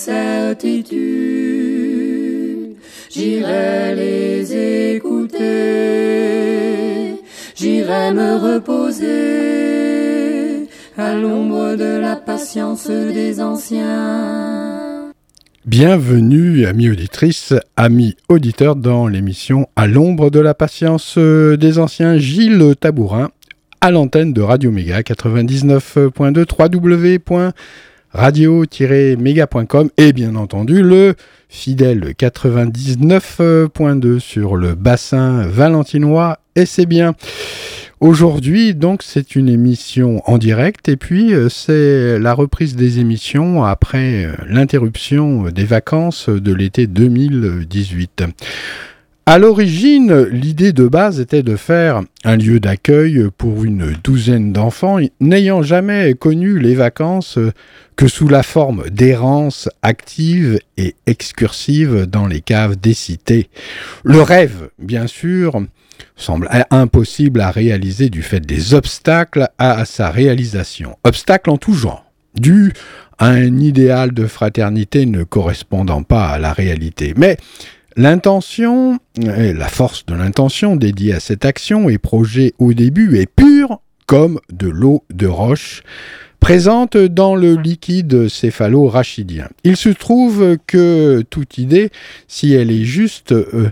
Certitudes, j'irai les écouter, j'irai me reposer à l'ombre de la patience des anciens. Bienvenue, amis auditrices, amis auditeurs, dans l'émission À l'ombre de la patience des anciens. Gilles Tabourin, à l'antenne de Radio Méga 99.2 www.radio-méga.com et bien entendu le fidèle 99.2 sur le bassin valentinois et c'est bien. Aujourd'hui, donc, c'est une émission en direct et puis euh, c'est la reprise des émissions après euh, l'interruption des vacances de l'été 2018. À l'origine, l'idée de base était de faire un lieu d'accueil pour une douzaine d'enfants n'ayant jamais connu les vacances que sous la forme d'errance active et excursive dans les caves des cités. Le rêve, bien sûr, semble impossible à réaliser du fait des obstacles à sa réalisation. Obstacles en tout genre, dus à un idéal de fraternité ne correspondant pas à la réalité. Mais l'intention, et la force de l'intention dédiée à cette action et projet au début est pure comme de l'eau de roche présente dans le liquide céphalo-rachidien. Il se trouve que toute idée, si elle est juste, euh,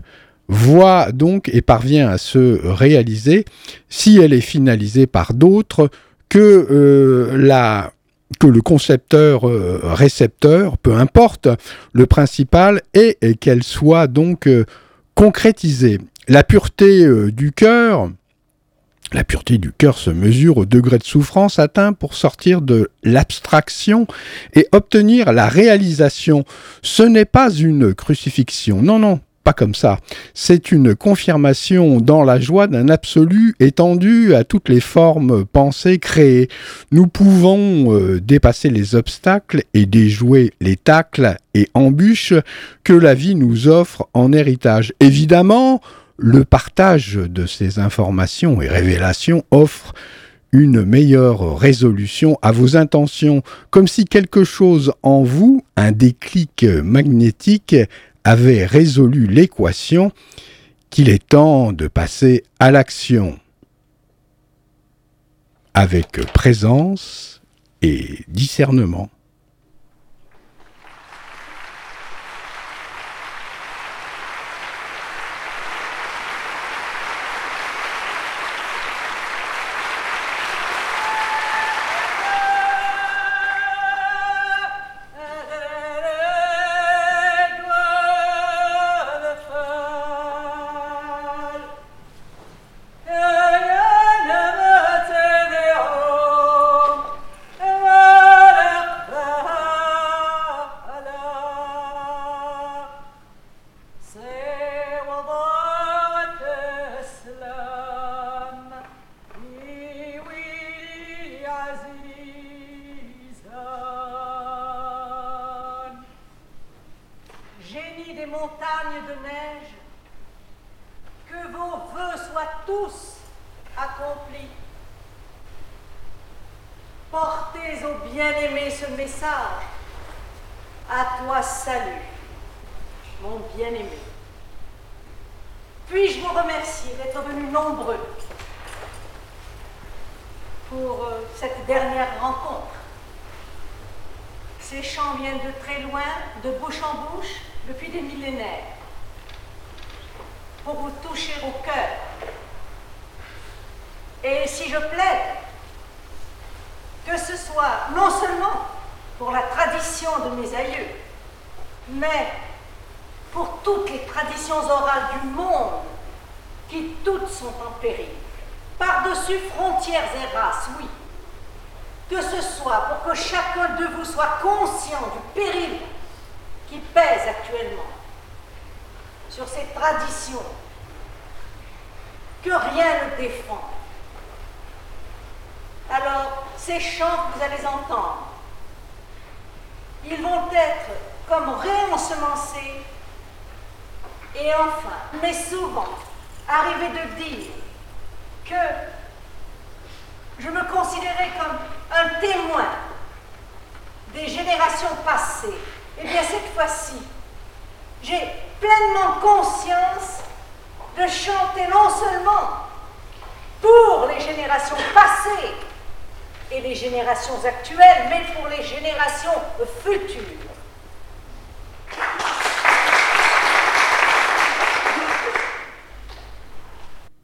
voit donc et parvient à se réaliser si elle est finalisée par d'autres que euh, la que le concepteur euh, récepteur, peu importe, le principal est qu'elle soit donc euh, concrétisée. La pureté euh, du cœur, la pureté du cœur se mesure au degré de souffrance atteint pour sortir de l'abstraction et obtenir la réalisation. Ce n'est pas une crucifixion, non, non, pas comme ça. C'est une confirmation dans la joie d'un absolu étendu à toutes les formes pensées, créées. Nous pouvons euh, dépasser les obstacles et déjouer les tacles et embûches que la vie nous offre en héritage. Évidemment, le partage de ces informations et révélations offre une meilleure résolution à vos intentions, comme si quelque chose en vous, un déclic magnétique, avait résolu l'équation qu'il est temps de passer à l'action avec présence et discernement. Non seulement pour la tradition de mes aïeux, mais pour toutes les traditions orales du monde, qui toutes sont en péril, par-dessus frontières et races, oui, que ce soit pour que chacun de vous soit conscient du péril qui pèse actuellement sur ces traditions, que rien ne défend. Alors, ces chants que vous allez entendre, ils vont être comme réensemencés et enfin, mais souvent, arriver de dire que je me considérais comme un témoin des générations passées. Et eh bien cette fois-ci, j'ai pleinement conscience de chanter non seulement pour les générations passées et les générations actuelles, mais pour les générations futures.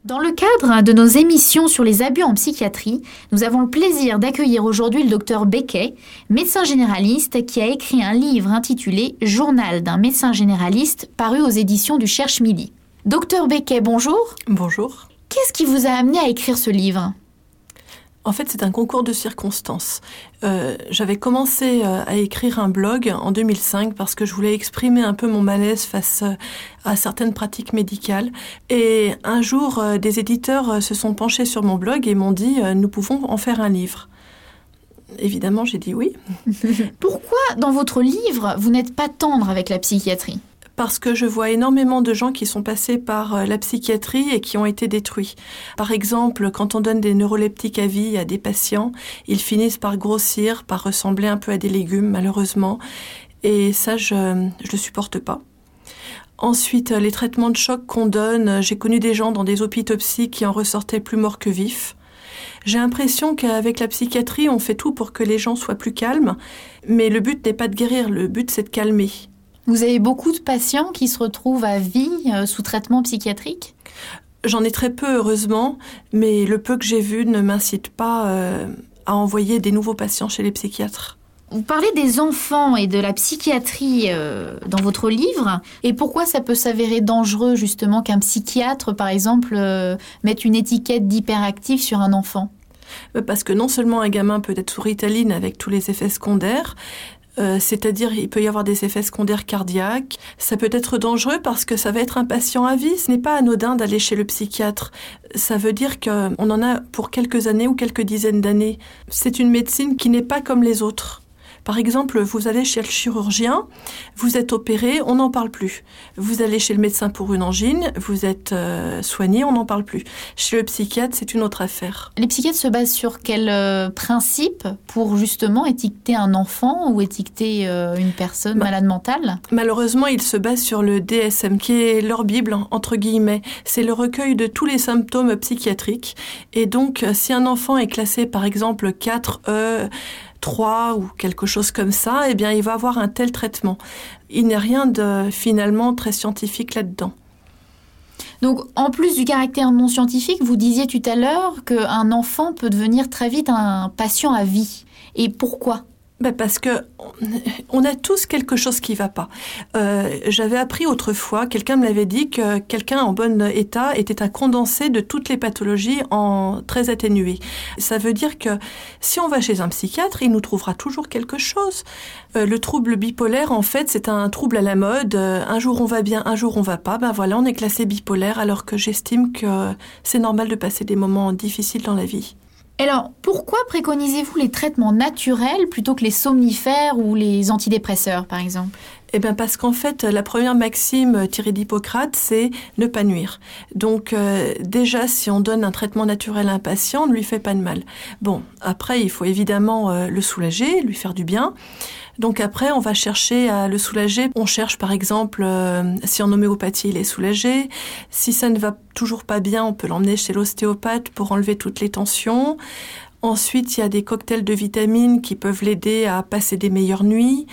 Dans le cadre de nos émissions sur les abus en psychiatrie, nous avons le plaisir d'accueillir aujourd'hui le docteur Becquet, médecin généraliste qui a écrit un livre intitulé Journal d'un médecin généraliste paru aux éditions du Cherche Midi. Docteur Becquet, bonjour. Bonjour. Qu'est-ce qui vous a amené à écrire ce livre? En fait, c'est un concours de circonstances. Euh, j'avais commencé euh, à écrire un blog en 2005 parce que je voulais exprimer un peu mon malaise face euh, à certaines pratiques médicales. Et un jour, des éditeurs se sont penchés sur mon blog et m'ont dit nous pouvons en faire un livre. Évidemment, j'ai dit oui. Pourquoi, dans votre livre, vous n'êtes pas tendre avec la psychiatrie? Parce que je vois énormément de gens qui sont passés par euh, la psychiatrie et qui ont été détruits. Par exemple, quand on donne des neuroleptiques à vie à des patients, ils finissent par grossir, par ressembler un peu à des légumes, malheureusement. Et ça, je ne le supporte pas. Ensuite, les traitements de choc qu'on donne, j'ai connu des gens dans des psy qui en ressortaient plus morts que vifs. J'ai l'impression qu'avec la psychiatrie, on fait tout pour que les gens soient plus calmes, mais le but n'est pas de guérir, le but c'est de calmer. Vous avez beaucoup de patients qui se retrouvent à vie euh, sous traitement psychiatrique? J'en ai très peu, heureusement, mais le peu que j'ai vu ne m'incite pas euh, à envoyer des nouveaux patients chez les psychiatres. Vous parlez des enfants et de la psychiatrie euh, dans votre livre, et pourquoi ça peut s'avérer dangereux justement qu'un psychiatre, par exemple, mette une étiquette d'hyperactif sur un enfant? Parce que non seulement un gamin peut être sous Ritaline avec tous les effets secondaires, euh, c'est-à-dire il peut y avoir des effets secondaires cardiaques. Ça peut être dangereux parce que ça va être un patient à vie. Ce n'est pas anodin d'aller chez le psychiatre. Ça veut dire qu'on en a pour quelques années ou quelques dizaines d'années. C'est une médecine qui n'est pas comme les autres. Par exemple, vous allez chez le chirurgien, vous êtes opéré, on n'en parle plus. Vous allez chez le médecin pour une angine, vous êtes euh, soigné, on n'en parle plus. Chez le psychiatre, c'est une autre affaire. Les psychiatres se basent sur quel euh, principe pour justement étiqueter un enfant ou étiqueter euh, une personne bah, malade mentale? Malheureusement, ils se basent sur le DSM, qui est leur Bible, entre guillemets. C'est le recueil de tous les symptômes psychiatriques. Et donc, si un enfant est classé par exemple 4E, 3 ou quelque chose comme ça, eh bien, il va avoir un tel traitement. Il n'y a rien de finalement très scientifique là-dedans. Donc, en plus du caractère non scientifique, vous disiez tout à l'heure qu'un enfant peut devenir très vite un patient à vie. Et pourquoi? Ben parce que on a tous quelque chose qui va pas. Euh, J'avais appris autrefois, quelqu'un me l'avait dit que quelqu'un en bon état était un condensé de toutes les pathologies en très atténuées. Ça veut dire que si on va chez un psychiatre, il nous trouvera toujours quelque chose. Euh, le trouble bipolaire, en fait, c'est un trouble à la mode. Euh, un jour on va bien, un jour on va pas. Ben voilà, on est classé bipolaire, alors que j'estime que c'est normal de passer des moments difficiles dans la vie. Alors, pourquoi préconisez-vous les traitements naturels plutôt que les somnifères ou les antidépresseurs, par exemple? Eh bien parce qu'en fait, la première maxime tirée d'Hippocrate, c'est ne pas nuire. Donc euh, déjà, si on donne un traitement naturel à un patient, on ne lui fait pas de mal. Bon, après, il faut évidemment euh, le soulager, lui faire du bien. Donc après, on va chercher à le soulager. On cherche par exemple euh, si en homéopathie il est soulagé. Si ça ne va toujours pas bien, on peut l'emmener chez l'ostéopathe pour enlever toutes les tensions. Ensuite, il y a des cocktails de vitamines qui peuvent l'aider à passer des meilleures nuits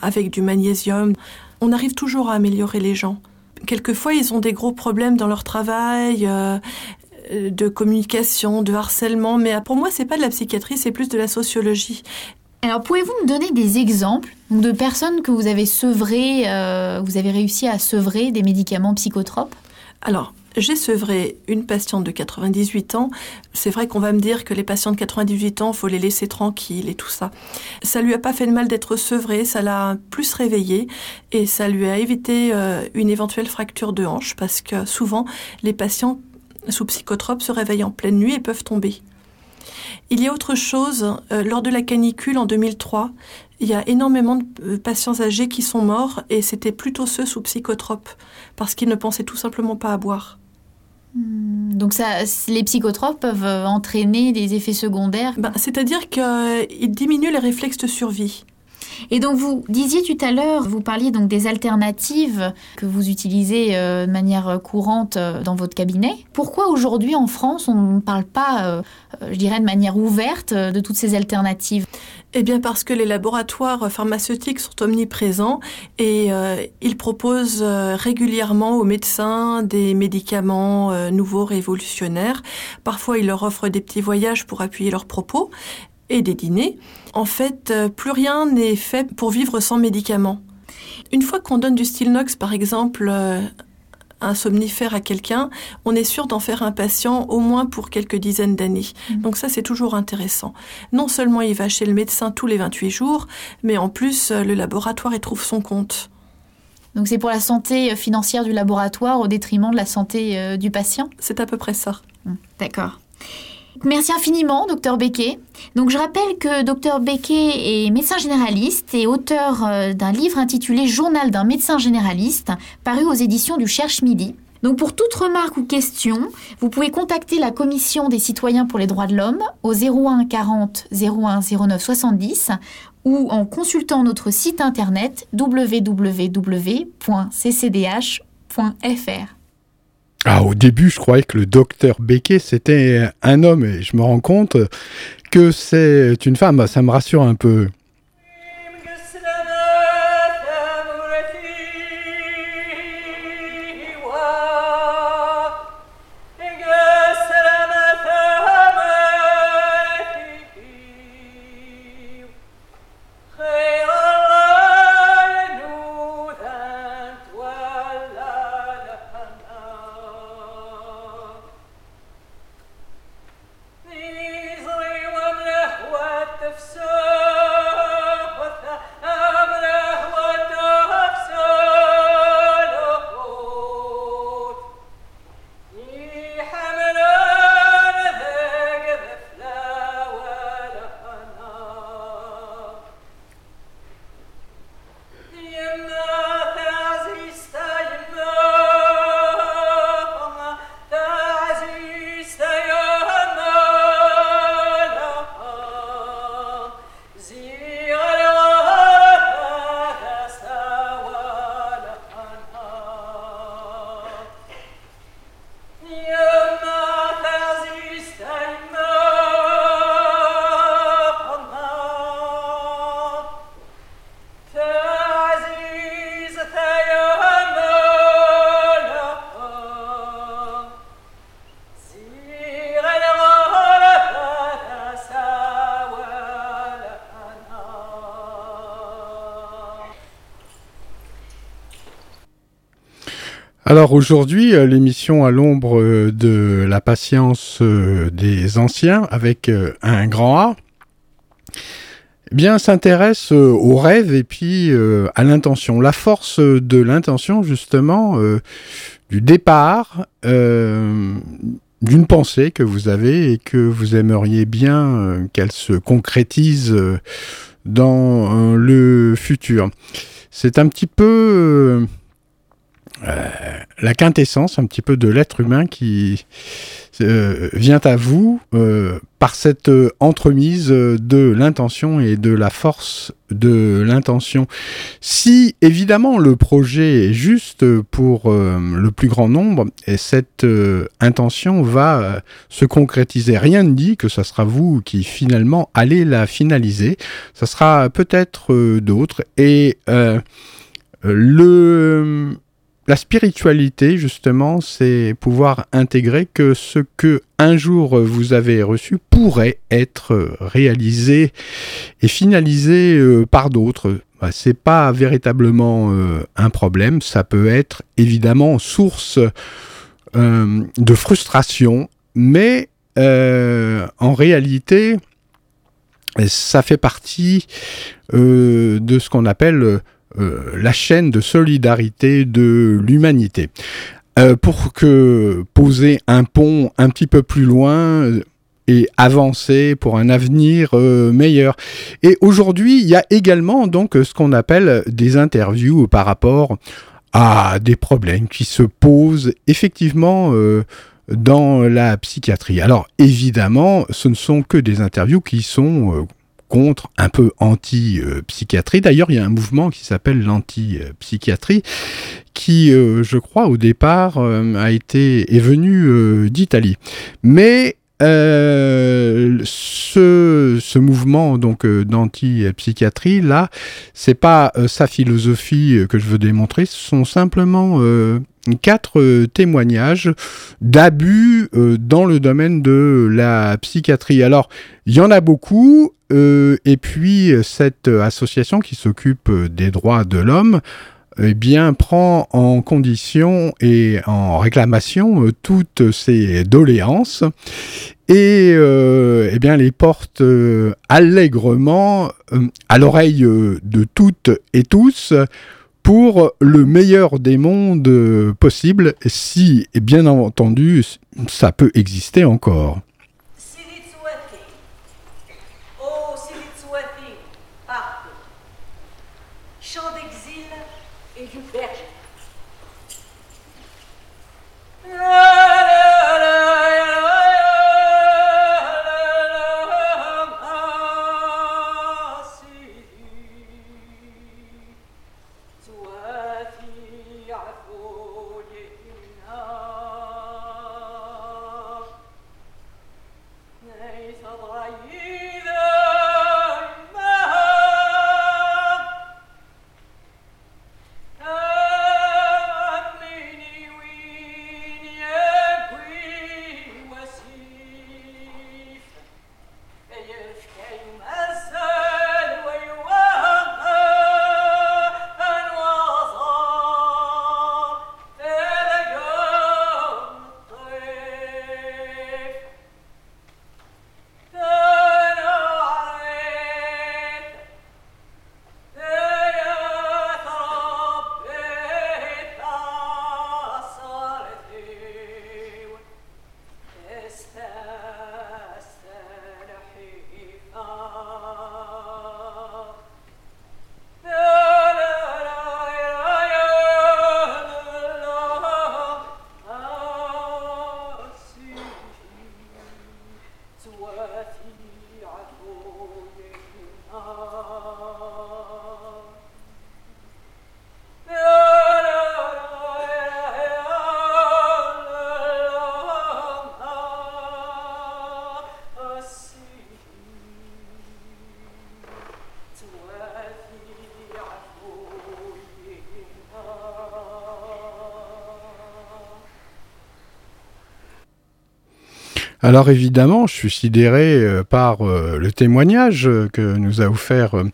avec du magnésium. On arrive toujours à améliorer les gens. Quelquefois, ils ont des gros problèmes dans leur travail, euh, de communication, de harcèlement, mais pour moi, c'est pas de la psychiatrie, c'est plus de la sociologie. Alors, pouvez-vous me donner des exemples de personnes que vous avez sevrées, euh, vous avez réussi à sevrer des médicaments psychotropes? Alors, j'ai sevré une patiente de 98 ans. C'est vrai qu'on va me dire que les patients de 98 ans, faut les laisser tranquilles et tout ça. Ça lui a pas fait de mal d'être sevré, ça l'a plus réveillé et ça lui a évité euh, une éventuelle fracture de hanche parce que souvent les patients sous psychotropes se réveillent en pleine nuit et peuvent tomber. Il y a autre chose, euh, lors de la canicule en 2003, il y a énormément de euh, patients âgés qui sont morts et c'était plutôt ceux sous psychotropes parce qu'ils ne pensaient tout simplement pas à boire. Hmm, donc ça, les psychotropes peuvent euh, entraîner des effets secondaires? Ben, C'est-à-dire qu'ils diminuent les réflexes de survie. Et donc vous disiez tout à l'heure, vous parliez donc des alternatives que vous utilisez euh, de manière courante euh, dans votre cabinet. Pourquoi aujourd'hui en France on ne parle pas, euh, je dirais de manière ouverte, de toutes ces alternatives? Eh bien parce que les laboratoires pharmaceutiques sont omniprésents et ils proposent régulièrement aux médecins des médicaments nouveaux révolutionnaires. Parfois ils leur offrent des petits voyages pour appuyer leurs propos et des dîners. En fait, euh, plus rien n'est fait pour vivre sans médicaments. Une fois qu'on donne du Stilnox, par exemple, euh, un somnifère à quelqu'un, on est sûr d'en faire un patient au moins pour quelques dizaines d'années. Mmh. Donc ça, c'est toujours intéressant. Non seulement il va chez le médecin tous les 28 jours, mais en plus, euh, le laboratoire y trouve son compte. Donc c'est pour la santé financière du laboratoire au détriment de la santé du patient? C'est à peu près ça. Mmh. D'accord. Merci infiniment, docteur Becquet. Donc, je rappelle que docteur Becquet est médecin généraliste et auteur euh, d'un livre intitulé Journal d'un médecin généraliste, paru aux éditions du Cherche Midi. Donc, pour toute remarque ou question, vous pouvez contacter la Commission des citoyens pour les droits de l'homme au 01 40 01 09 70 ou en consultant notre site internet www.ccdh.fr. Ah, au début, je croyais que le docteur Becquet, c'était un homme, et je me rends compte que c'est une femme. Ça me rassure un peu. Alors aujourd'hui, euh, l'émission à l'ombre euh, de la patience euh, des anciens avec un grand A, eh bien s'intéresse au rêve et puis à l'intention. La force de l'intention justement du départ d'une pensée que vous avez et que vous aimeriez bien qu'elle se concrétise dans le futur. C'est un petit peu la quintessence un petit peu de l'être humain qui euh, vient à vous euh, par cette euh, entremise de l'intention et de la force de l'intention. Si évidemment le projet est juste pour le plus grand nombre, et cette intention va se concrétiser. Rien ne dit que ce sera vous qui finalement allez la finaliser. Ce sera peut-être d'autres. Et le la spiritualité, justement, c'est pouvoir intégrer que ce que un jour vous avez reçu pourrait être réalisé et finalisé euh, par d'autres. Bah, c'est pas véritablement euh, un problème, ça peut être évidemment source euh, de frustration, mais en réalité, ça fait partie de ce qu'on appelle la chaîne de solidarité de l'humanité. Euh, pour que poser un pont un petit peu plus loin euh, et avancer pour un avenir meilleur. Et aujourd'hui, il y a également donc ce qu'on appelle des interviews par rapport à des problèmes qui se posent effectivement dans la psychiatrie. Alors évidemment, ce ne sont que des interviews qui sont contre, un peu anti-psychiatrie. D'ailleurs, il y a un mouvement qui s'appelle l'anti-psychiatrie, qui, euh, je crois, au départ, euh, a été est venu euh, d'Italie. Mais ce, ce, mouvement donc d'anti-psychiatrie là, c'est pas sa philosophie que je veux démontrer, ce sont simplement quatre témoignages d'abus dans le domaine de la psychiatrie. Alors, il y en a beaucoup, euh, et puis cette association qui s'occupe des droits de l'homme eh bien, prend en condition et en réclamation euh, toutes ces doléances et euh, eh bien, les porte allègrement à l'oreille de toutes et tous pour le meilleur des mondes possibles, si, bien entendu, ça peut exister encore. Alors évidemment, je suis sidéré euh, par euh, le témoignage que nous a offert euh,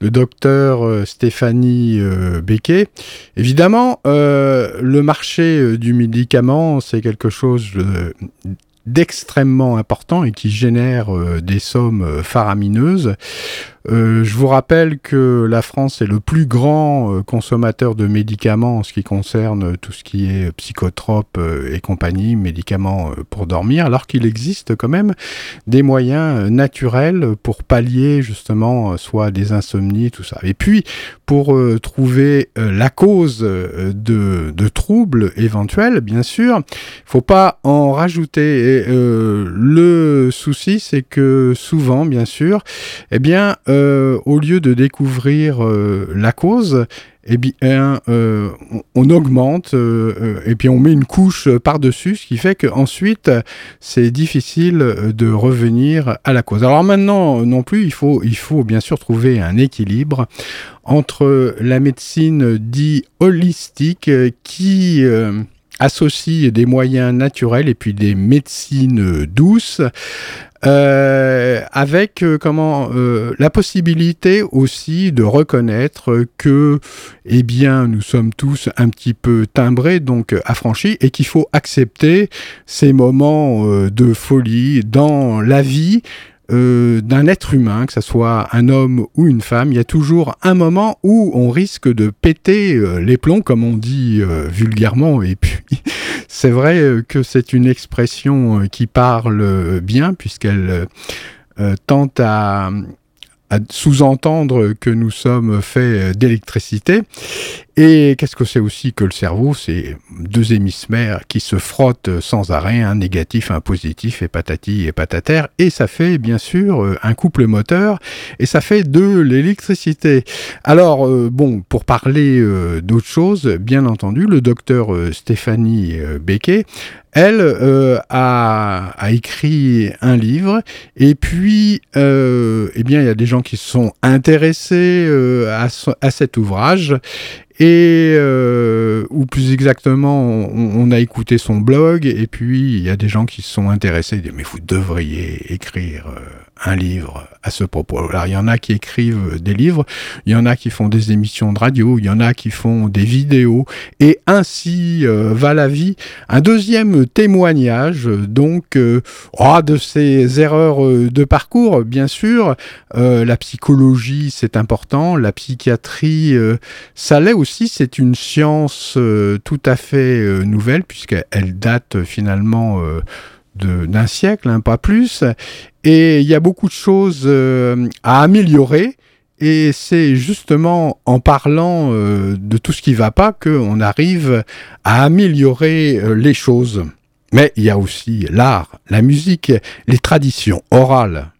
le docteur Stéphanie Becquet. Évidemment, le marché du médicament, c'est quelque chose d'extrêmement important et qui génère euh, des sommes euh, faramineuses. Euh, je vous rappelle que la France est le plus grand consommateur de médicaments en ce qui concerne tout ce qui est psychotrope euh, et compagnie, médicaments pour dormir, alors qu'il existe quand même des moyens naturels pour pallier justement soit des insomnies, tout ça. Et puis, pour trouver la cause de, de, troubles éventuels, bien sûr, faut pas en rajouter. Et, le souci, c'est que souvent, bien sûr, eh bien, euh, au lieu de découvrir euh, la cause, eh euh, on, augmente et puis on met une couche par-dessus, ce qui fait qu'ensuite, c'est difficile de revenir à la cause. Alors maintenant, non plus, il faut, il faut bien sûr trouver un équilibre entre la médecine dit holistique qui associe des moyens naturels et puis des médecines douces euh, avec euh, comment euh, la possibilité aussi de reconnaître que eh bien nous sommes tous un petit peu timbrés donc affranchis et qu'il faut accepter ces moments de folie dans la vie euh, d'un être humain, que ce soit un homme ou une femme, il y a toujours un moment où on risque de péter euh, les plombs, comme on dit euh, vulgairement. Et puis, c'est vrai que c'est une expression qui parle bien, puisqu'elle tente à, à sous-entendre que nous sommes faits d'électricité. Et qu'est-ce que c'est aussi que le cerveau? C'est deux hémisphères qui se frottent sans arrêt, un négatif, un positif, et patati et patater, et ça fait bien sûr un couple moteur, et ça fait de l'électricité. Alors, euh, bon, pour parler euh, d'autre chose, bien entendu, le docteur euh, Stéphanie Becquet, elle a, écrit un livre, et puis, eh bien, il y a des gens qui sont intéressés à cet ouvrage, et euh, ou plus exactement, on, a écouté son blog et puis il y a des gens qui se sont intéressés, mais vous devriez écrire euh, un livre à ce propos. Alors il y en a qui écrivent des livres, il y en a qui font des émissions de radio, il y en a qui font des vidéos, et ainsi euh, va la vie. Un deuxième témoignage donc euh, oh, de ces erreurs de parcours, bien sûr. la psychologie c'est important, la psychiatrie ça l'est aussi, c'est une science tout à fait nouvelle puisqu'elle date finalement d'un siècle, hein, pas plus. Et il y a beaucoup de choses euh, à améliorer. Et c'est justement en parlant euh, de tout ce qui ne va pas qu'on arrive à améliorer euh, les choses. Mais il y a aussi l'art, la musique, les traditions orales.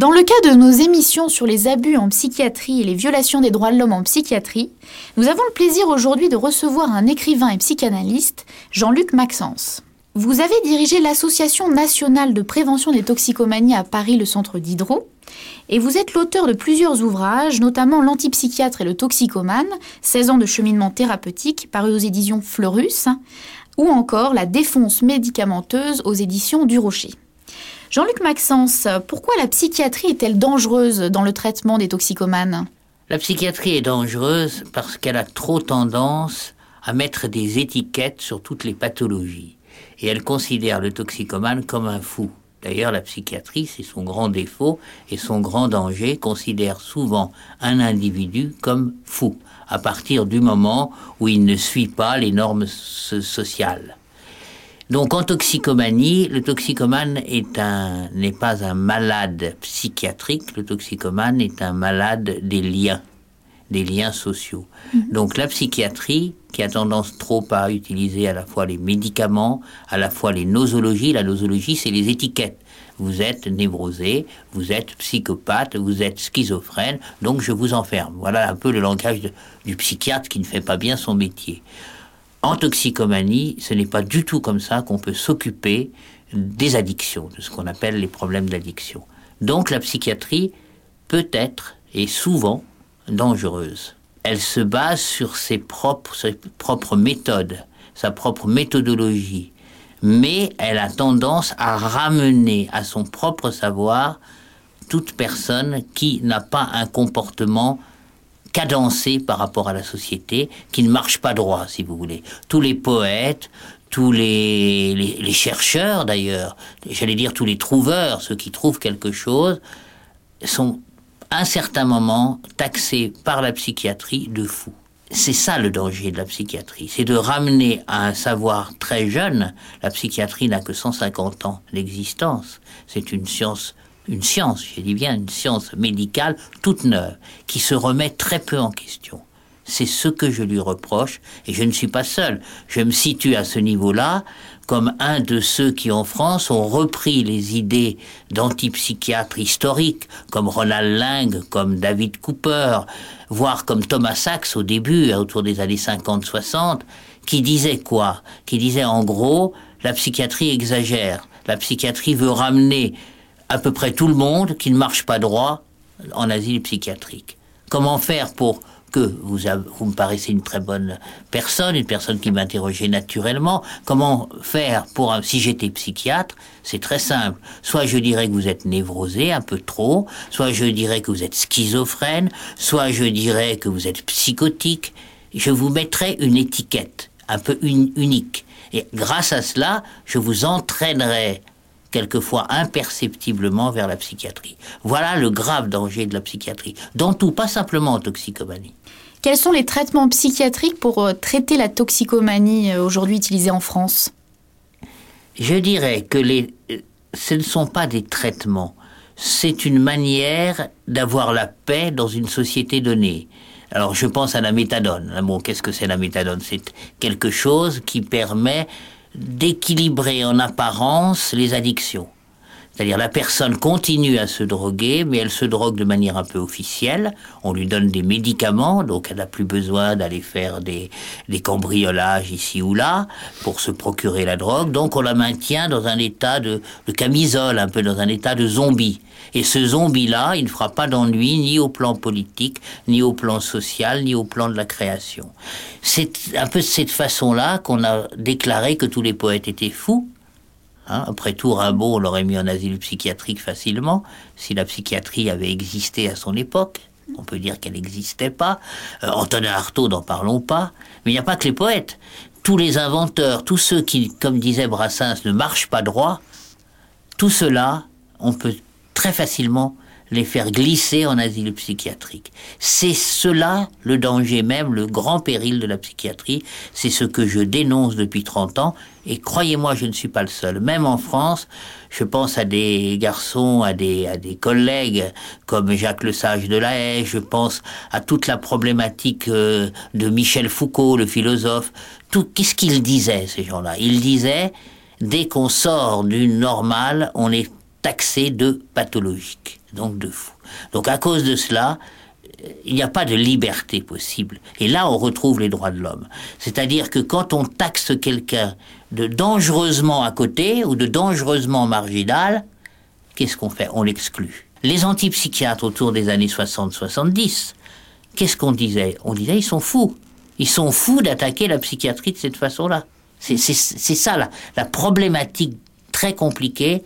Dans le cas de nos émissions sur les abus en psychiatrie et les violations des droits de l'homme en psychiatrie, nous avons le plaisir aujourd'hui de recevoir un écrivain et psychanalyste, Jean-Luc Maxence. Vous avez dirigé l'Association nationale de prévention des toxicomanies à Paris, le centre d'Hydro, et vous êtes l'auteur de plusieurs ouvrages, notamment L'antipsychiatre et le toxicomane, 16 ans de cheminement thérapeutique, paru aux éditions Fleurus, ou encore La défonce médicamenteuse aux éditions du Rocher. Jean-Luc Maxence, pourquoi la psychiatrie est-elle dangereuse dans le traitement des toxicomanes? La psychiatrie est dangereuse parce qu'elle a trop tendance à mettre des étiquettes sur toutes les pathologies. Et elle considère le toxicomane comme un fou. D'ailleurs, la psychiatrie, c'est son grand défaut et son grand danger, considère souvent un individu comme fou, à partir du moment où il ne suit pas les normes sociales. Donc en toxicomanie, le toxicomane est un n'est pas un malade psychiatrique, le toxicomane est un malade des liens, des liens sociaux. Mhm. Donc la psychiatrie qui a tendance trop à utiliser à la fois les médicaments, à la fois les nosologies. La nosologie, c'est les étiquettes. Vous êtes névrosé, vous êtes psychopathe, vous êtes schizophrène, donc je vous enferme. Voilà un peu le langage du psychiatre qui ne fait pas bien son métier. En toxicomanie, ce n'est pas du tout comme ça qu'on peut s'occuper des addictions, de ce qu'on appelle les problèmes d'addiction. Donc la psychiatrie peut être et souvent dangereuse elle se base sur ses propres, méthodes, sa propre méthodologie. Mais elle a tendance à ramener à son propre savoir toute personne qui n'a pas un comportement cadencé par rapport à la société, qui ne marche pas droit, si vous voulez. Tous les poètes, tous les, les, chercheurs d'ailleurs, j'allais dire tous les trouveurs, ceux qui trouvent quelque chose, sont un certain moment taxé par la psychiatrie de fou. C'est ça le danger de la psychiatrie, c'est de ramener à un savoir très jeune, la psychiatrie n'a que 150 ans d'existence, c'est une science, une science, je dis bien une science médicale toute neuve, qui se remet très peu en question. C'est ce que je lui reproche, et je ne suis pas seul. Je me situe à ce niveau-là comme un de ceux qui en France ont repris les idées d'antipsychiatres historiques, comme Ronald Lang, comme David Cooper, voire comme Thomas Sachs au début, autour des années 50-60, qui disait quoi? Qui disait en gros, la psychiatrie exagère, la psychiatrie veut ramener à peu près tout le monde qui ne marche pas droit en asile psychiatrique. Comment faire pour que vous, me paraissez une très bonne personne, une personne qui m'interrogeait naturellement? Comment faire pour, si j'étais psychiatre, c'est très simple. Soit je dirais que vous êtes névrosé un peu trop, soit je dirais que vous êtes schizophrène, soit je dirais que vous êtes psychotique. Je vous mettrai une étiquette un peu unique. Et grâce à cela, je vous entraînerai quelquefois imperceptiblement vers la psychiatrie. Voilà le grave danger de la psychiatrie, dans tout, pas simplement en toxicomanie. Quels sont les traitements psychiatriques pour euh, traiter la toxicomanie euh, aujourd'hui utilisée en France? Je dirais que les, euh, ce ne sont pas des traitements, c'est une manière d'avoir la paix dans une société donnée. Alors je pense à la méthadone. Bon, qu'est-ce que c'est la méthadone? C'est quelque chose qui permet d'équilibrer en apparence les addictions. C'est-à-dire la personne continue à se droguer, mais elle se drogue de manière un peu officielle. On lui donne des médicaments, donc elle n'a plus besoin d'aller faire des, cambriolages ici ou là pour se procurer la drogue. Donc on la maintient dans un état de, de camisole, un peu dans un état de zombie. Et ce zombie-là, il ne fera pas d'ennui ni au plan politique, ni au plan social, ni au plan de la création. C'est un peu de cette façon-là qu'on a déclaré que tous les poètes étaient fous. Hein, après tout, Rimbaud, l'aurait mis en asile psychiatrique facilement si la psychiatrie avait existé à son époque. On peut dire qu'elle n'existait pas. Euh, Antonin Artaud, n'en parlons pas. Mais il n'y a pas que les poètes. Tous les inventeurs, tous ceux qui, comme disait Brassens, ne marchent pas droit, tout cela, on peut très facilement les faire glisser en asile psychiatrique. C'est cela le danger même, le grand péril de la psychiatrie. C'est ce que je dénonce depuis 30 ans. Et croyez-moi, je ne suis pas le seul. Même en France, je pense à des garçons, à des, à des collègues comme Jacques Lesage de la Haye, je pense à toute la problématique euh, de Michel Foucault, le philosophe. Tout, qu'est-ce qu'ils disaient, ces gens-là? Ils disaient, dès qu'on sort du normal, on est taxé de pathologique. Donc de fou. Donc à cause de cela, il n'y a pas de liberté possible. Et là, on retrouve les droits de l'homme. C'est-à-dire que quand on taxe quelqu'un de dangereusement à côté ou de dangereusement marginal, qu'est-ce qu'on fait? On l'exclut. Les antipsychiatres autour des années 60-70, qu'est-ce qu'on disait? On disait ils sont fous. Ils sont fous d'attaquer la psychiatrie de cette façon-là. C'est ça la, la problématique très compliquée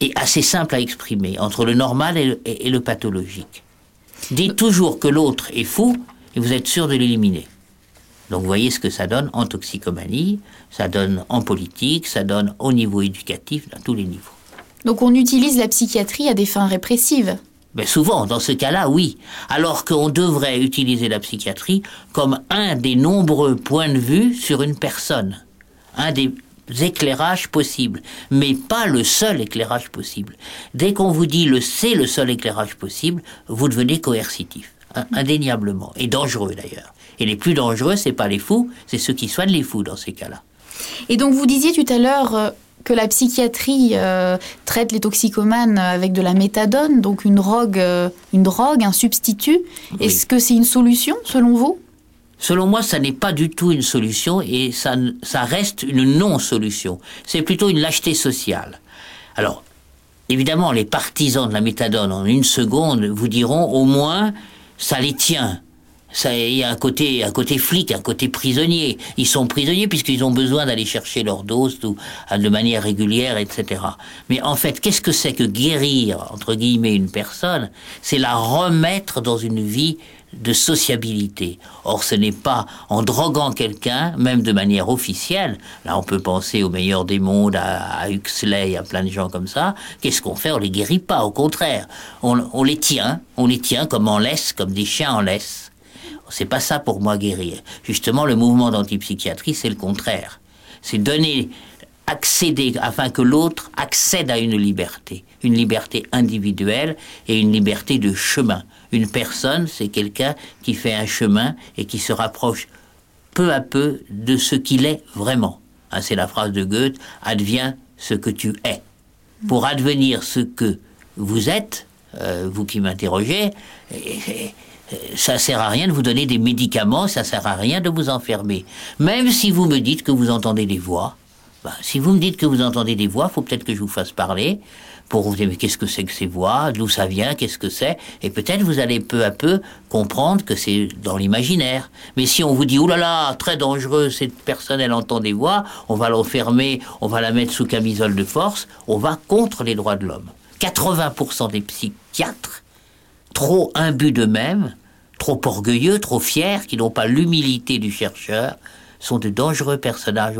et assez simple à exprimer entre le normal et le pathologique. Dites toujours que l'autre est fou et vous êtes sûr de l'éliminer. Donc vous voyez ce que ça donne en toxicomanie, ça donne en politique, ça donne au niveau éducatif, dans tous les niveaux. Donc on utilise la psychiatrie à des fins répressives mais souvent, dans ce cas-là, oui. Alors qu'on devrait utiliser la psychiatrie comme un des nombreux points de vue sur une personne. Un des éclairages possibles, mais pas le seul éclairage possible. Dès qu'on vous dit le c'est le seul éclairage possible, vous devenez coercitif, indéniablement, et dangereux d'ailleurs. Et les plus dangereux, c'est pas les fous, c'est ceux qui soignent les fous dans ces cas-là. Et donc vous disiez tout à l'heure euh, que la psychiatrie euh, traite les toxicomanes avec de la méthadone, donc une drogue, euh, une drogue, un substitut. Est-ce que c'est une solution selon vous? Selon moi, ça n'est pas du tout une solution et ça, reste une non-solution. C'est plutôt une lâcheté sociale. Alors, évidemment, les partisans de la méthadone en une seconde vous diront au moins ça les tient. Ça, il y a un côté, un côté flic, un côté prisonnier. Ils sont prisonniers puisqu'ils ont besoin d'aller chercher leur dose de manière régulière, etc. Mais en fait, qu'est-ce que c'est que guérir, entre guillemets, une personne? C'est la remettre dans une vie de sociabilité. Or, ce n'est pas en droguant quelqu'un, même de manière officielle, là on peut penser au meilleur des mondes, à, Huxley, à plein de gens comme ça, qu'est-ce qu'on fait? On les guérit pas, au contraire. On, les tient, on les tient comme en laisse, comme des chiens en laisse. C'est pas ça pour moi guérir. Justement, le mouvement d'antipsychiatrie, c'est le contraire. C'est donner accéder afin que l'autre accède à une liberté, une liberté individuelle et une liberté de chemin. Une personne, c'est quelqu'un qui fait un chemin et qui se rapproche peu à peu de ce qu'il est vraiment. Hein, c'est la phrase de Goethe, adviens ce que tu es. Pour advenir ce que vous êtes, euh, vous qui m'interrogez, ça sert à rien de vous donner des médicaments, ça sert à rien de vous enfermer. Même si vous me dites que vous entendez des voix, ben, si vous me dites que vous entendez des voix, faut peut-être que je vous fasse parler pour vous dire qu'est-ce que c'est que ces voix, d'où ça vient, qu'est-ce que c'est, et peut-être vous allez peu à peu comprendre que c'est dans l'imaginaire. Mais si on vous dit oh là là, très dangereux, cette personne elle entend des voix, on va l'enfermer, on va la mettre sous camisole de force, on va contre les droits de l'homme. 80% des psychiatres, trop imbus d'eux-mêmes, trop orgueilleux, trop fiers, qui n'ont pas l'humilité du chercheur, sont de dangereux personnages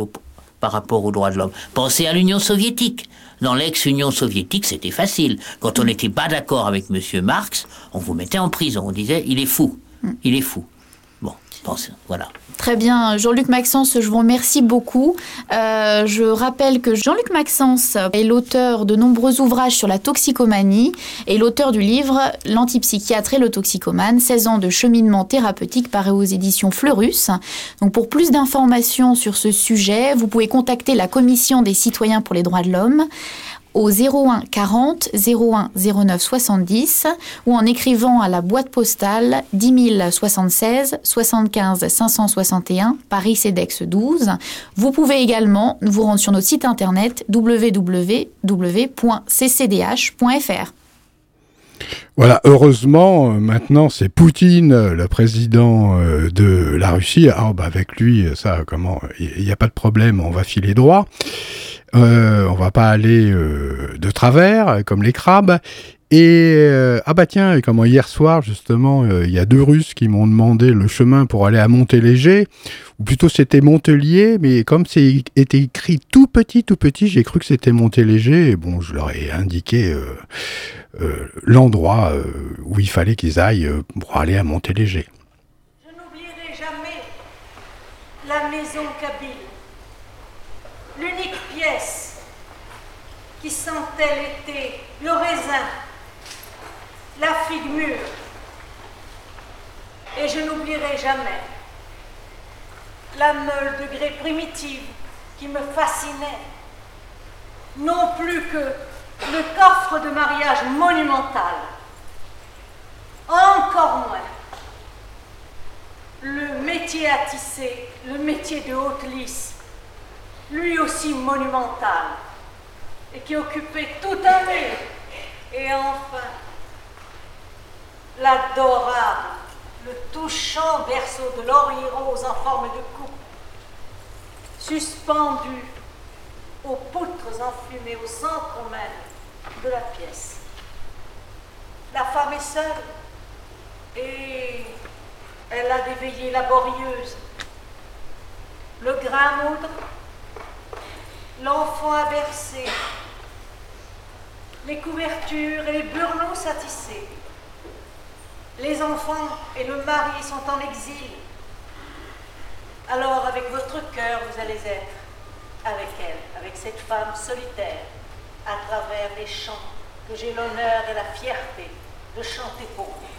par rapport aux droits de l'homme. Pensez à l'Union soviétique. Dans l'ex-Union soviétique, c'était facile. Quand on n'était pas d'accord avec M. Marx, on vous mettait en prison. On disait, il est fou. Il est fou. Bon, pensez, voilà. Très bien, Jean-Luc Maxence, je vous remercie beaucoup. Euh, je rappelle que Jean-Luc Maxence est l'auteur de nombreux ouvrages sur la toxicomanie et l'auteur du livre L'antipsychiatre et le toxicomane, 16 ans de cheminement thérapeutique paru aux éditions Fleurus. Donc pour plus d'informations sur ce sujet, vous pouvez contacter la Commission des citoyens pour les droits de l'homme au 01 40 01 09 70 ou en écrivant à la boîte postale 10 076 75 561 Paris CEDEX 12. Vous pouvez également vous rendre sur notre site internet www.ccdh.fr. Voilà, heureusement, euh, maintenant c'est Poutine, euh, le président euh, de la Russie. Ah, bah avec lui, ça, comment, il n'y a pas de problème, on va filer droit. Euh, on va pas aller euh, de travers comme les crabes. Et euh, ah bah tiens, comment hier soir justement, il y a deux Russes qui m'ont demandé le chemin pour aller à Montéléger, ou plutôt c'était Montelier, mais comme c'est était écrit tout petit, tout petit, j'ai cru que c'était Montéléger. Et bon, je leur ai indiqué l'endroit où il fallait qu'ils aillent pour aller à Montéléger. Je n'oublierai jamais la maison Kabyle l'unique pièce qui sentait l'été, le raisin, la figue mûre. Et je n'oublierai jamais la meule de grès primitive qui me fascinait, non plus que le coffre de mariage monumental. Encore moins le métier à tisser, le métier de haute lisse, lui aussi monumental, et qui occupait tout un mur. Et enfin, l'adorable, le touchant berceau de laurier rose en forme de coupe, suspendu aux poutres enfumées au centre même de la pièce. La femme est seule et elle a des veillées laborieuses. Le grain moudre, l'enfant a bercé, les couvertures et les burneaux satissés. Les enfants et le mari sont en exil. Alors avec votre cœur, vous allez être avec elle, avec cette femme solitaire, à travers les chants que j'ai l'honneur et la fierté de chanter pour vous.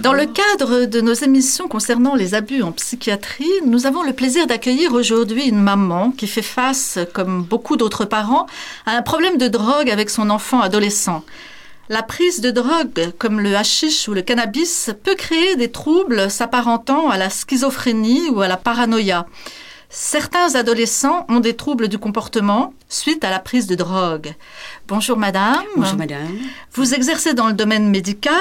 Dans le cadre de nos émissions concernant les abus en psychiatrie, nous avons le plaisir d'accueillir aujourd'hui une maman qui fait face, comme beaucoup d'autres parents, à un problème de drogue avec son enfant adolescent. La prise de drogue, comme le hashish ou le cannabis, peut créer des troubles s'apparentant à la schizophrénie ou à la paranoïa. Certains adolescents ont des troubles du comportement suite à la prise de drogue. Bonjour madame. Bonjour madame. Vous exercez dans le domaine médical.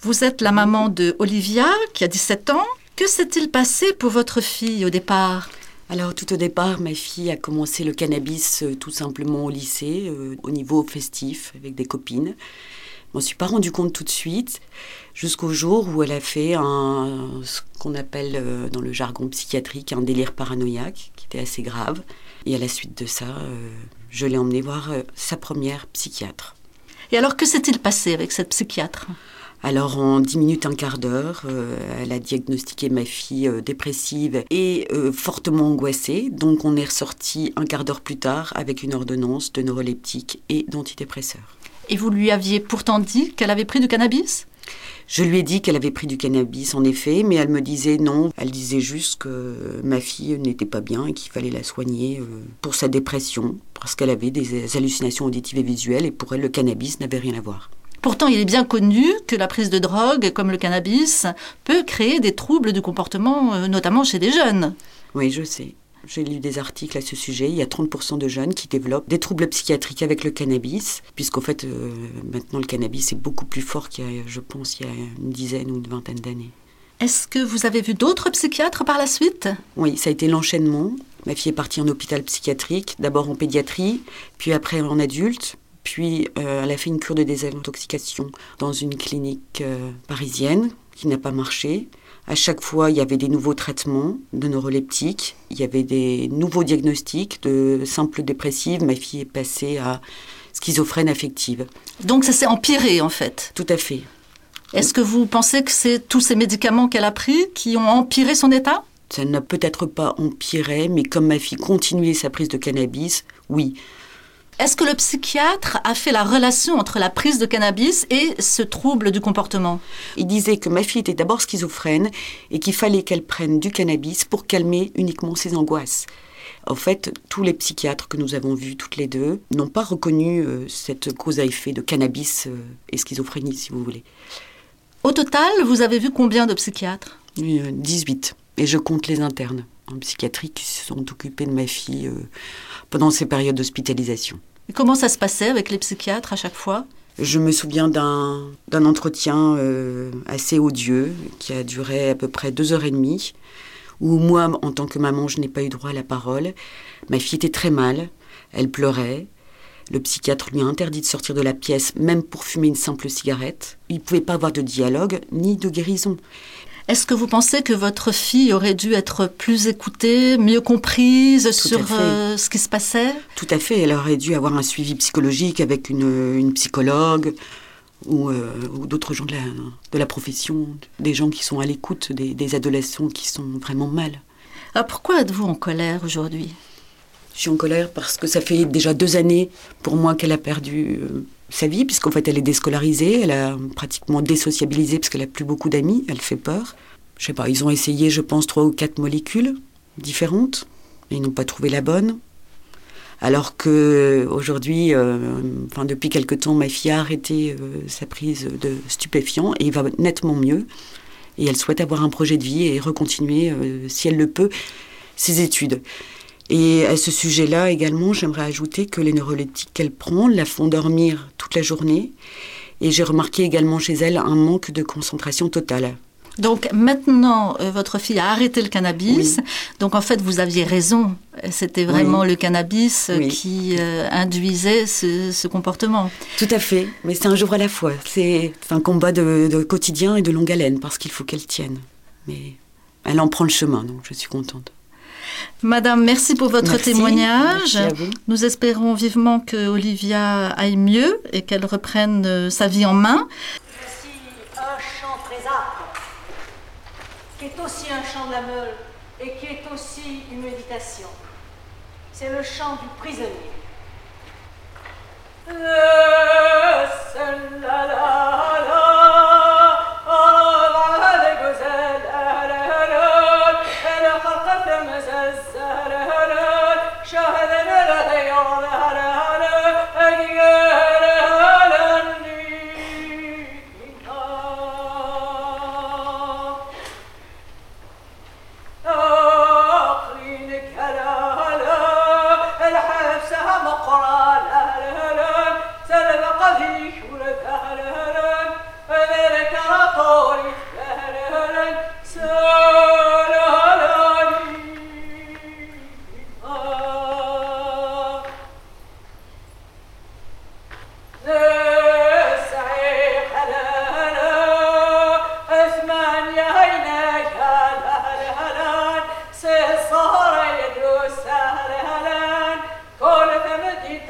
Vous êtes la maman de Olivia qui a 17 ans. Que s'est-il passé pour votre fille au départ? Alors tout au départ, ma fille a commencé le cannabis euh, tout simplement au lycée, euh, au niveau festif, avec des copines. Je m'en suis pas rendu compte tout de suite, jusqu'au jour où elle a fait un, ce qu'on appelle euh, dans le jargon psychiatrique un délire paranoïaque, qui était assez grave. Et à la suite de ça, euh, je l'ai emmenée voir euh, sa première psychiatre. Et alors, que s'est-il passé avec cette psychiatre? Alors en 10 minutes, un quart d'heure, elle a diagnostiqué ma fille dépressive et fortement angoissée. Donc on est ressorti un quart d'heure plus tard avec une ordonnance de neuroleptique et d'antidépresseurs. Et vous lui aviez pourtant dit qu'elle avait pris du cannabis? Je lui ai dit qu'elle avait pris du cannabis, en effet, mais elle me disait non. Elle disait juste que ma fille n'était pas bien et qu'il fallait la soigner euh, pour sa dépression, parce qu'elle avait des hallucinations auditives et visuelles, et pour elle, le cannabis n'avait rien à voir. Pourtant, il est bien connu que la prise de drogue, comme le cannabis, peut créer des troubles du comportement, euh, notamment chez des jeunes. Oui, je sais. J'ai lu des articles à ce sujet. Il y a 30% de jeunes qui développent des troubles psychiatriques avec le cannabis, puisqu'en fait, euh, maintenant, le cannabis est beaucoup plus fort qu'il y a, je pense, il y a une dizaine ou une vingtaine d'années. Est-ce que vous avez vu d'autres psychiatres par la suite? Oui, ça a été l'enchaînement. Ma fille est partie en hôpital psychiatrique, d'abord en pédiatrie, puis après en adulte. Puis euh, elle a fait une cure de désintoxication dans une clinique euh, parisienne qui n'a pas marché. À chaque fois, il y avait des nouveaux traitements de neuroleptiques, il y avait des nouveaux diagnostics de simple dépressive. Ma fille est passée à schizophrène affective. Donc ça s'est empiré en fait Tout à fait. Est-ce que vous pensez que c'est tous ces médicaments qu'elle a pris qui ont empiré son état? Ça n'a peut-être pas empiré, mais comme ma fille continuait sa prise de cannabis, oui. Est-ce que le psychiatre a fait la relation entre la prise de cannabis et ce trouble du comportement? Il disait que ma fille était d'abord schizophrène et qu'il fallait qu'elle prenne du cannabis pour calmer uniquement ses angoisses. En fait, tous les psychiatres que nous avons vus toutes les deux n'ont pas reconnu euh, cette cause à effet de cannabis euh, et schizophrénie, si vous voulez. Au total, vous avez vu combien de psychiatres? Euh, 18. Et je compte les internes en psychiatrie qui se sont occupés de ma fille euh, pendant ces périodes d'hospitalisation. Comment ça se passait avec les psychiatres à chaque fois? Je me souviens d'un d'un entretien euh, assez odieux qui a duré à peu près deux heures et demie, où moi, en tant que maman, je n'ai pas eu droit à la parole. Ma fille était très mal, elle pleurait. Le psychiatre lui a interdit de sortir de la pièce, même pour fumer une simple cigarette. Il ne pouvait pas avoir de dialogue ni de guérison. Est-ce que vous pensez que votre fille aurait dû être plus écoutée, mieux comprise Tout sur euh, ce qui se passait? Tout à fait, elle aurait dû avoir un suivi psychologique avec une, une psychologue ou, euh, ou d'autres gens de la, de la profession, des gens qui sont à l'écoute des, des adolescents qui sont vraiment mal. Ah, Pourquoi êtes-vous en colère aujourd'hui? Je suis en colère parce que ça fait déjà deux années pour moi qu'elle a perdu euh, sa vie, puisqu'en fait elle est déscolarisée, elle a pratiquement désociabilisé parce qu'elle a plus beaucoup d'amis, elle fait peur. Je sais pas, ils ont essayé, je pense, trois ou quatre molécules différentes, et ils n'ont pas trouvé la bonne. Alors que aujourd'hui, euh, enfin depuis quelque temps, ma fille a arrêté euh, sa prise de stupéfiants et il va nettement mieux. Et elle souhaite avoir un projet de vie et recontinuer, euh, si elle le peut, ses études. Et à ce sujet-là également, j'aimerais ajouter que les neuroleptiques qu'elle prend la font dormir toute la journée. Et j'ai remarqué également chez elle un manque de concentration totale. Donc maintenant, euh, votre fille a arrêté le cannabis. Oui. Donc en fait, vous aviez raison. C'était vraiment Oui. le cannabis euh, Oui. qui euh, induisait ce, ce comportement. Tout à fait, mais c'est un jour à la fois. C'est un combat de, de quotidien et de longue haleine parce qu'il faut qu'elle tienne. Mais elle en prend le chemin, donc je suis contente. Madame, merci pour votre merci. témoignage. Merci Nous espérons vivement que Olivia aille mieux et qu'elle reprenne euh, sa vie en main. Voici un chant très âpre, qui est aussi un chant de la meule et qui est aussi une méditation. C'est le chant du prisonnier. La, la, la,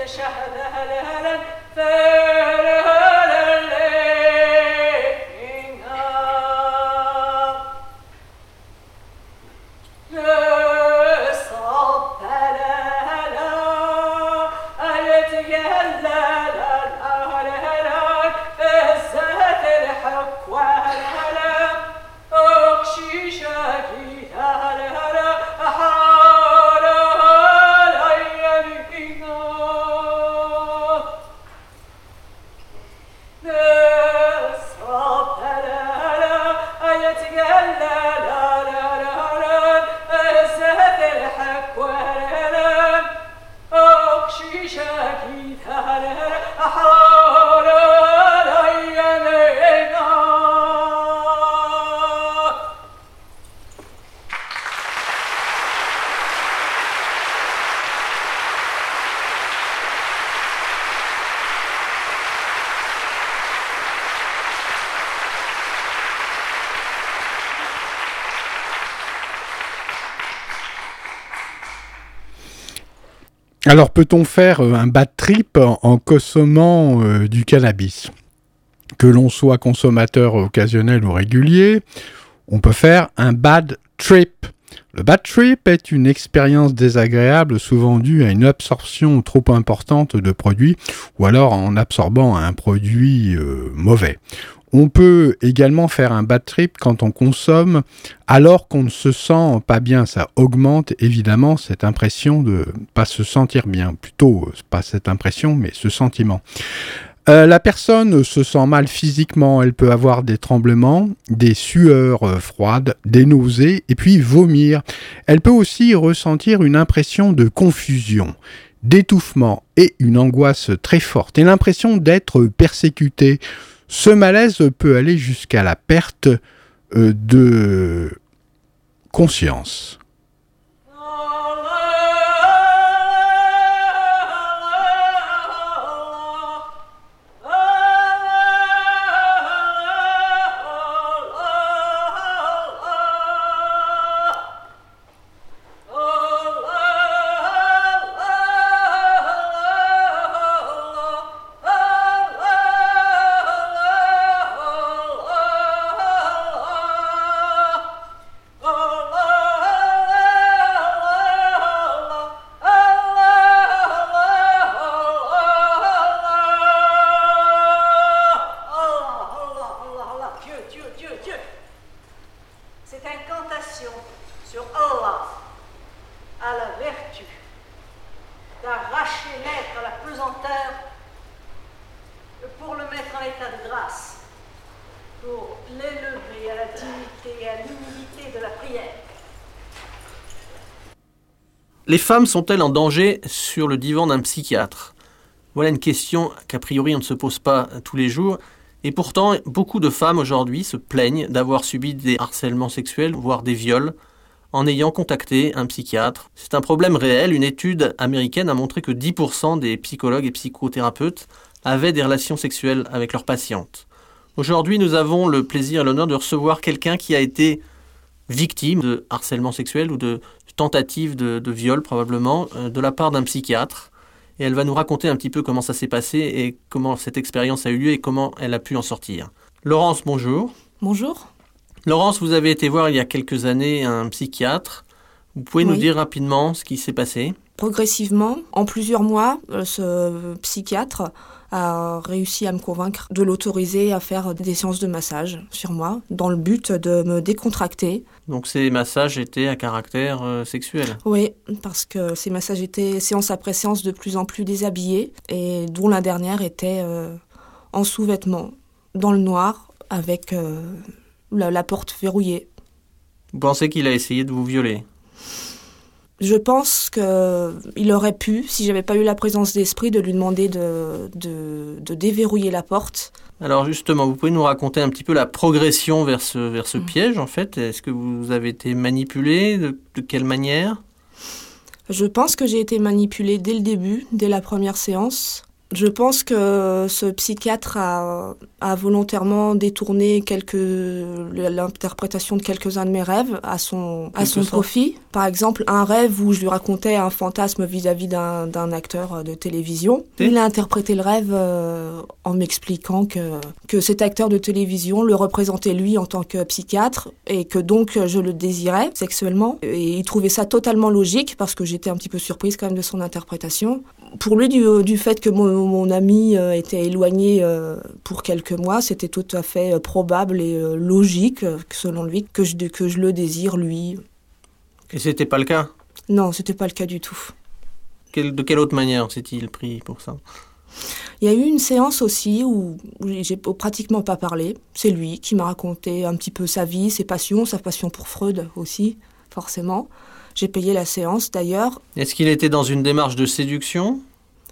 تشهد هلا فلا Alors peut-on faire euh, un bad trip en consommant euh, du cannabis? Que l'on soit consommateur occasionnel ou régulier, on peut faire un bad trip. Bad trip est une expérience désagréable souvent due à une absorption trop importante de produits ou alors en absorbant un produit euh, mauvais. On peut également faire un bad trip quand on consomme alors qu'on ne se sent pas bien. Ça augmente évidemment cette impression de pas se sentir bien. Plutôt, pas cette impression, mais ce sentiment. Euh, la personne se sent mal physiquement, elle peut avoir des tremblements, des sueurs euh, froides, des nausées et puis vomir. Elle peut aussi ressentir une impression de confusion, d'étouffement et une angoisse très forte et l'impression d'être persécutée. Ce malaise peut aller jusqu'à la perte euh, de conscience. Les femmes sont-elles en danger sur le divan d'un psychiatre? Voilà une question qu'a priori on ne se pose pas tous les jours. Et pourtant, beaucoup de femmes aujourd'hui se plaignent d'avoir subi des harcèlements sexuels, voire des viols, en ayant contacté un psychiatre. C'est un problème réel. Une étude américaine a montré que 10% des psychologues et psychothérapeutes avaient des relations sexuelles avec leurs patientes. Aujourd'hui, nous avons le plaisir et l'honneur de recevoir quelqu'un qui a été victime de harcèlement sexuel ou de tentative de, viol probablement euh, de la part d'un psychiatre. Et elle va nous raconter un petit peu comment ça s'est passé et comment cette expérience a eu lieu et comment elle a pu en sortir. Laurence, bonjour. Bonjour. Laurence, vous avez été voir il y a quelques années un psychiatre. Vous pouvez nous dire rapidement ce qui s'est passé? Progressivement, en plusieurs mois, euh, ce psychiatre a réussi à me convaincre de l'autoriser à faire des séances de massage sur moi, dans le but de me décontracter. Donc ces massages étaient à caractère euh, sexuel Oui, parce que ces massages étaient séance après séance de plus en plus déshabillés, et dont la dernière était euh, en sous-vêtements, dans le noir, avec euh, la, la porte verrouillée. Vous pensez qu'il a essayé de vous violer? Je pense qu'il aurait pu, si j'avais pas eu la présence d'esprit, de lui demander de, de, déverrouiller la porte. Alors justement, vous pouvez nous raconter un petit peu la progression vers ce, vers ce mm. piège en fait Est-ce que vous avez été manipulé? De, de quelle manière? Je pense que j'ai été manipulé dès le début, dès la première séance. Je pense que ce psychiatre a, volontairement détourné l'interprétation de quelques-uns de mes rêves à son, à son profit. Par exemple, un rêve où je lui racontais un fantasme vis-à-vis d'un acteur de télévision. Il a interprété le rêve euh, en m'expliquant que, que cet acteur de télévision le représentait lui en tant que psychiatre et que donc je le désirais sexuellement. Et il trouvait ça totalement logique parce que j'étais un petit peu surprise quand même de son interprétation. Pour lui, du, du fait que mon mon ami euh, était éloigné euh, pour quelques mois, c'était tout à fait euh, probable et logique, selon lui, que je, que je le désire, lui. Et c'était pas le cas? Non, c'était pas le cas du tout. de quelle autre manière s'est-il pris pour ça? Il y a eu une séance aussi où, j'ai pratiquement pas parlé. C'est lui qui m'a raconté un petit peu sa vie, ses passions, sa passion pour Freud aussi, forcément. J'ai payé la séance d'ailleurs. Est-ce qu'il était dans une démarche de séduction?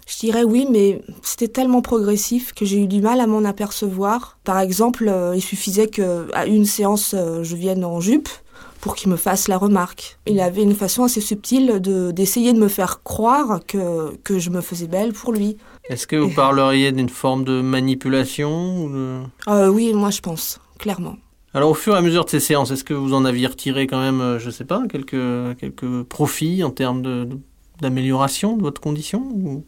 Je dirais oui, mais c'était tellement progressif que j'ai eu du mal à m'en apercevoir. Par exemple, euh, il suffisait qu'à une séance, euh, je vienne en jupe pour qu'il me fasse la remarque. Il avait une façon assez subtile d'essayer de, me faire croire que, que je me faisais belle pour lui. Est-ce que vous parleriez d'une forme de manipulation euh, Oui, moi je pense, clairement. Alors au fur et à mesure de ces séances, est-ce que vous en aviez retiré quand même, je ne sais pas, quelques, quelques profits en termes de d'amélioration de votre condition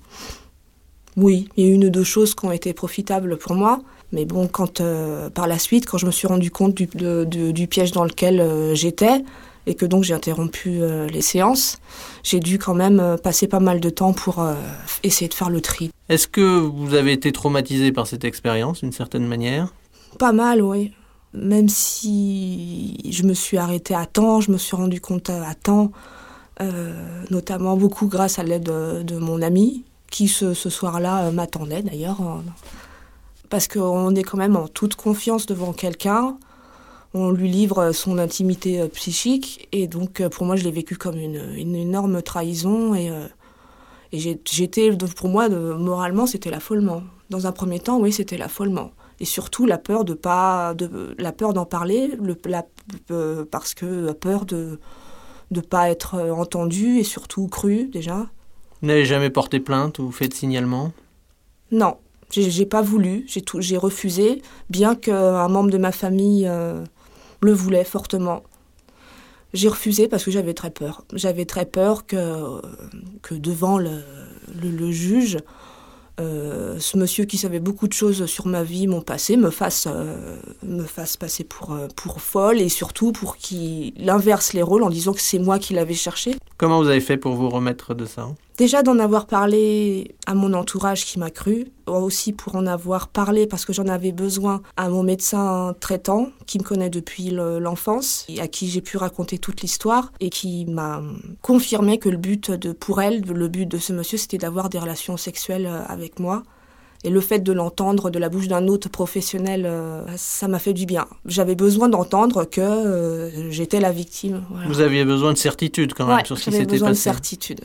Oui, il y a une ou deux choses qui ont été profitables pour moi. Mais bon, quand euh, par la suite, quand je me suis rendu compte du, piège dans lequel euh, j'étais, et que donc j'ai interrompu euh, les séances, j'ai dû quand même passer pas mal de temps pour essayer de faire le tri. Est-ce que vous avez été traumatisé par cette expérience d'une certaine manière? Pas mal, oui. Même si je me suis arrêtée à temps, je me suis rendu compte à temps, notamment beaucoup grâce à l'aide de, mon ami, qui ce, ce soir-là m'attendait d'ailleurs parce qu'on est quand même en toute confiance devant quelqu'un. On lui livre son intimité euh, psychique et donc euh, pour moi je l'ai vécu comme une, énorme trahison et, euh, j'étais pour moi moralement c'était l'affolement. Dans un premier temps oui c'était l'affolement et surtout la peur de pas de la peur d'en parler le, parce que la peur de ne pas être entendu et surtout cru déjà. Vous n'avez jamais porté plainte ou fait de signalement? Non, j'ai pas voulu, j'ai refusé, bien qu'un membre de ma famille euh, le voulait fortement. J'ai refusé parce que j'avais très peur. J'avais très peur que, que devant le, le juge, euh, ce monsieur qui savait beaucoup de choses sur ma vie, mon passé, me fasse, euh, me fasse passer pour, euh, pour folle et surtout pour qu'il inverse les rôles en disant que c'est moi qui l'avais cherché. Comment vous avez fait pour vous remettre de ça Déjà d'en avoir parlé à mon entourage qui m'a cru, aussi pour en avoir parlé parce que j'en avais besoin à mon médecin traitant qui me connaît depuis l'enfance et à qui j'ai pu raconter toute l'histoire et qui m'a confirmé que le but de pour elle, le but de ce monsieur, c'était d'avoir des relations sexuelles avec moi. Et le fait de l'entendre de la bouche d'un autre professionnel, euh, ça m'a fait du bien. J'avais besoin d'entendre que euh, j'étais la victime. Vous aviez besoin de certitude quand même sur ce qui s'était passé. besoin de certitude.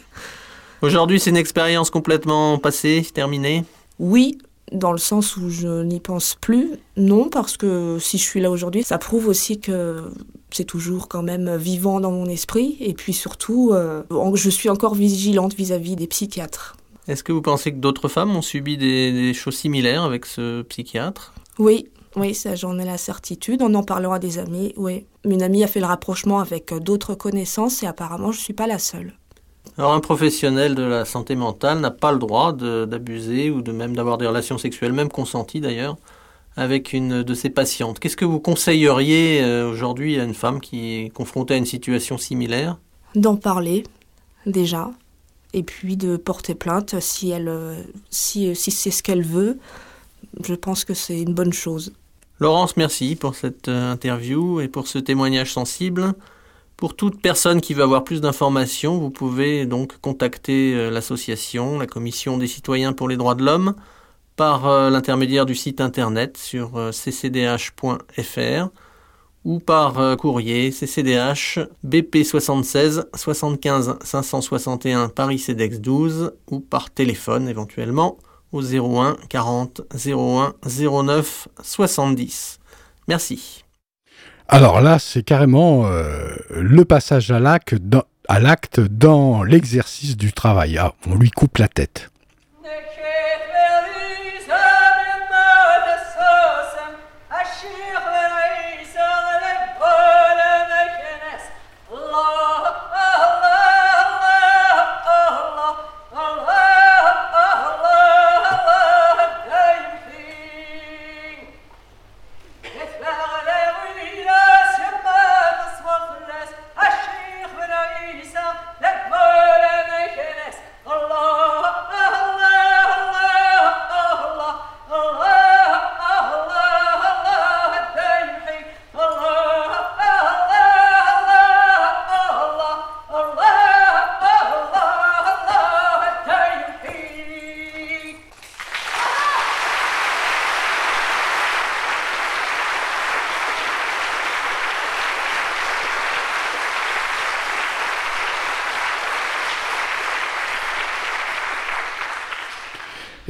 Aujourd'hui, c'est une expérience complètement passée, terminée? Oui, dans le sens où je n'y pense plus. Non, parce que si je suis là aujourd'hui, ça prouve aussi que c'est toujours quand même vivant dans mon esprit. Et puis surtout, euh, je suis encore vigilante vis-à-vis des psychiatres. Est-ce que vous pensez que d'autres femmes ont subi des, des choses similaires avec ce psychiatre? Oui, oui, ça j'en ai la certitude. On en parlera à des amis, oui. Une amie a fait le rapprochement avec d'autres connaissances et apparemment je ne suis pas la seule. Alors un professionnel de la santé mentale n'a pas le droit d'abuser ou de même d'avoir des relations sexuelles, même consenties d'ailleurs, avec une de ses patientes. Qu'est-ce que vous conseilleriez euh, aujourd'hui à une femme qui est confrontée à une situation similaire? D'en parler, déjà, et puis de porter plainte si, elle, si, si c'est ce qu'elle veut. Je pense que c'est une bonne chose. Laurence, merci pour cette euh, interview et pour ce témoignage sensible. Pour toute personne qui veut avoir plus d'informations, vous pouvez donc contacter euh, l'association, la Commission des citoyens pour les droits de l'homme, par euh, l'intermédiaire du site internet sur ccdh.fr ou par courrier ccdh BP 76 75 561 Paris CEDEX 12 ou par téléphone éventuellement au 01 40 01 09 70. Merci. Alors là, c'est carrément euh, le passage à l'acte dans, dans l'exercice du travail. Ah, on lui coupe la tête.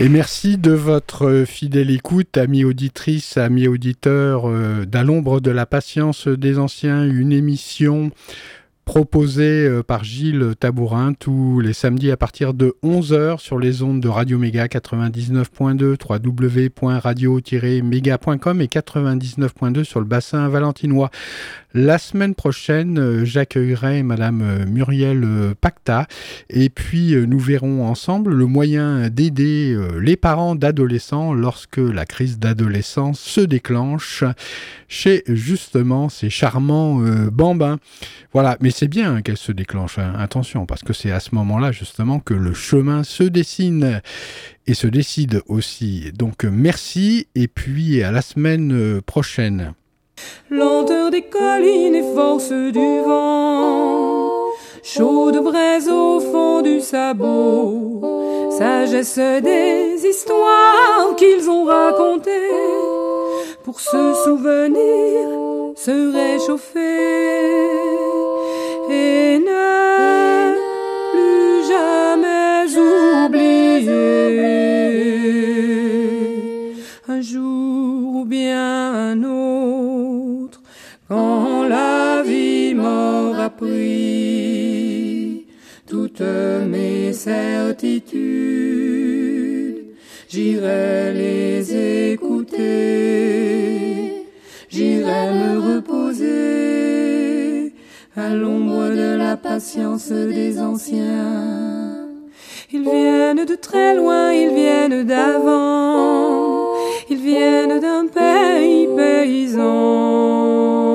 Et merci de votre fidèle écoute, amis auditrices, amis auditeurs euh, d'À l'ombre de la patience des anciens, une émission proposé euh, par Gilles Tabourin tous les samedis à partir de 11h sur les ondes de Radio Méga 99.2, www.radio-méga.com et 99.2 sur le bassin valentinois. La semaine prochaine, euh, j'accueillerai Madame euh, Muriel Pacta et puis nous verrons ensemble le moyen d'aider les parents d'adolescents lorsque la crise d'adolescence se déclenche chez justement ces charmants bambins. Voilà, mais c'est bien qu'elle se déclenche, hein. attention, parce que c'est à ce moment-là justement que le chemin se dessine et se décide aussi. Donc merci et puis à la semaine prochaine. Lenteur des collines et force du vent, chaude braise au fond du sabot, sagesse des histoires qu'ils ont racontées, pour se souvenir, se réchauffer un jour ou bien un autre, quand la vie m'aura pris toutes mes certitudes, j'irai les écouter, j'irai me reposer à l'ombre de la patience des anciens. Ils viennent de très loin, ils viennent d'avant ils viennent d'un pays paysan.